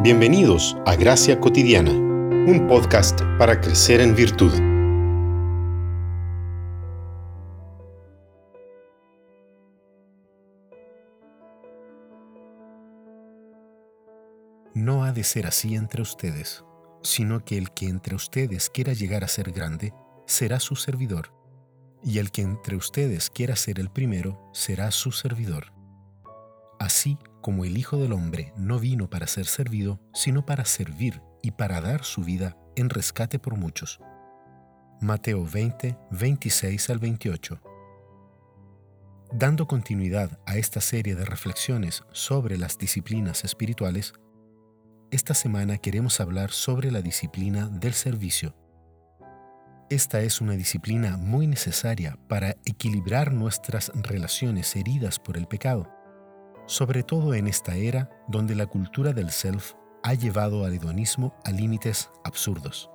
Bienvenidos a Gracia Cotidiana, un podcast para crecer en virtud. No ha de ser así entre ustedes, sino que el que entre ustedes quiera llegar a ser grande, será su servidor, y el que entre ustedes quiera ser el primero, será su servidor. Así como el Hijo del Hombre no vino para ser servido, sino para servir y para dar su vida en rescate por muchos. Mateo 20, 26 al 28. Dando continuidad a esta serie de reflexiones sobre las disciplinas espirituales, esta semana queremos hablar sobre la disciplina del servicio. Esta es una disciplina muy necesaria para equilibrar nuestras relaciones heridas por el pecado sobre todo en esta era donde la cultura del self ha llevado al hedonismo a límites absurdos.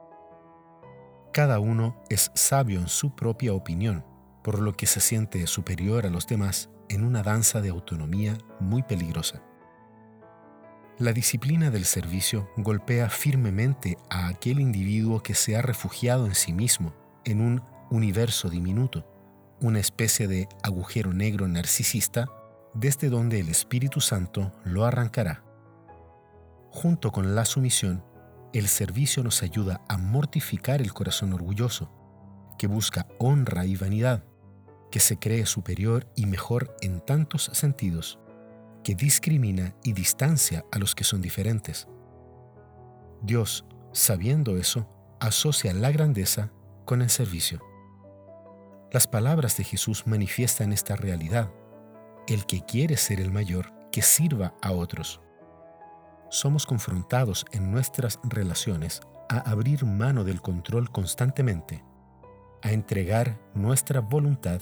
Cada uno es sabio en su propia opinión, por lo que se siente superior a los demás en una danza de autonomía muy peligrosa. La disciplina del servicio golpea firmemente a aquel individuo que se ha refugiado en sí mismo, en un universo diminuto, una especie de agujero negro narcisista desde donde el Espíritu Santo lo arrancará. Junto con la sumisión, el servicio nos ayuda a mortificar el corazón orgulloso, que busca honra y vanidad, que se cree superior y mejor en tantos sentidos, que discrimina y distancia a los que son diferentes. Dios, sabiendo eso, asocia la grandeza con el servicio. Las palabras de Jesús manifiestan esta realidad el que quiere ser el mayor, que sirva a otros. Somos confrontados en nuestras relaciones a abrir mano del control constantemente, a entregar nuestra voluntad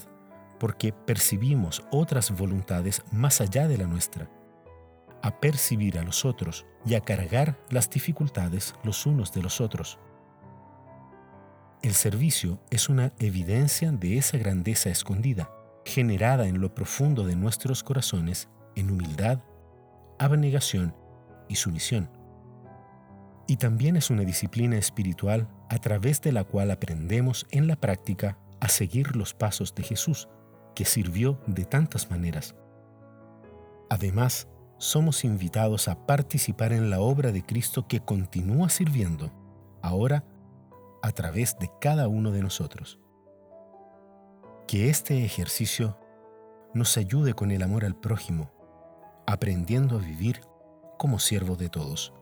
porque percibimos otras voluntades más allá de la nuestra, a percibir a los otros y a cargar las dificultades los unos de los otros. El servicio es una evidencia de esa grandeza escondida generada en lo profundo de nuestros corazones en humildad, abnegación y sumisión. Y también es una disciplina espiritual a través de la cual aprendemos en la práctica a seguir los pasos de Jesús, que sirvió de tantas maneras. Además, somos invitados a participar en la obra de Cristo que continúa sirviendo, ahora a través de cada uno de nosotros. Que este ejercicio nos ayude con el amor al prójimo, aprendiendo a vivir como siervo de todos.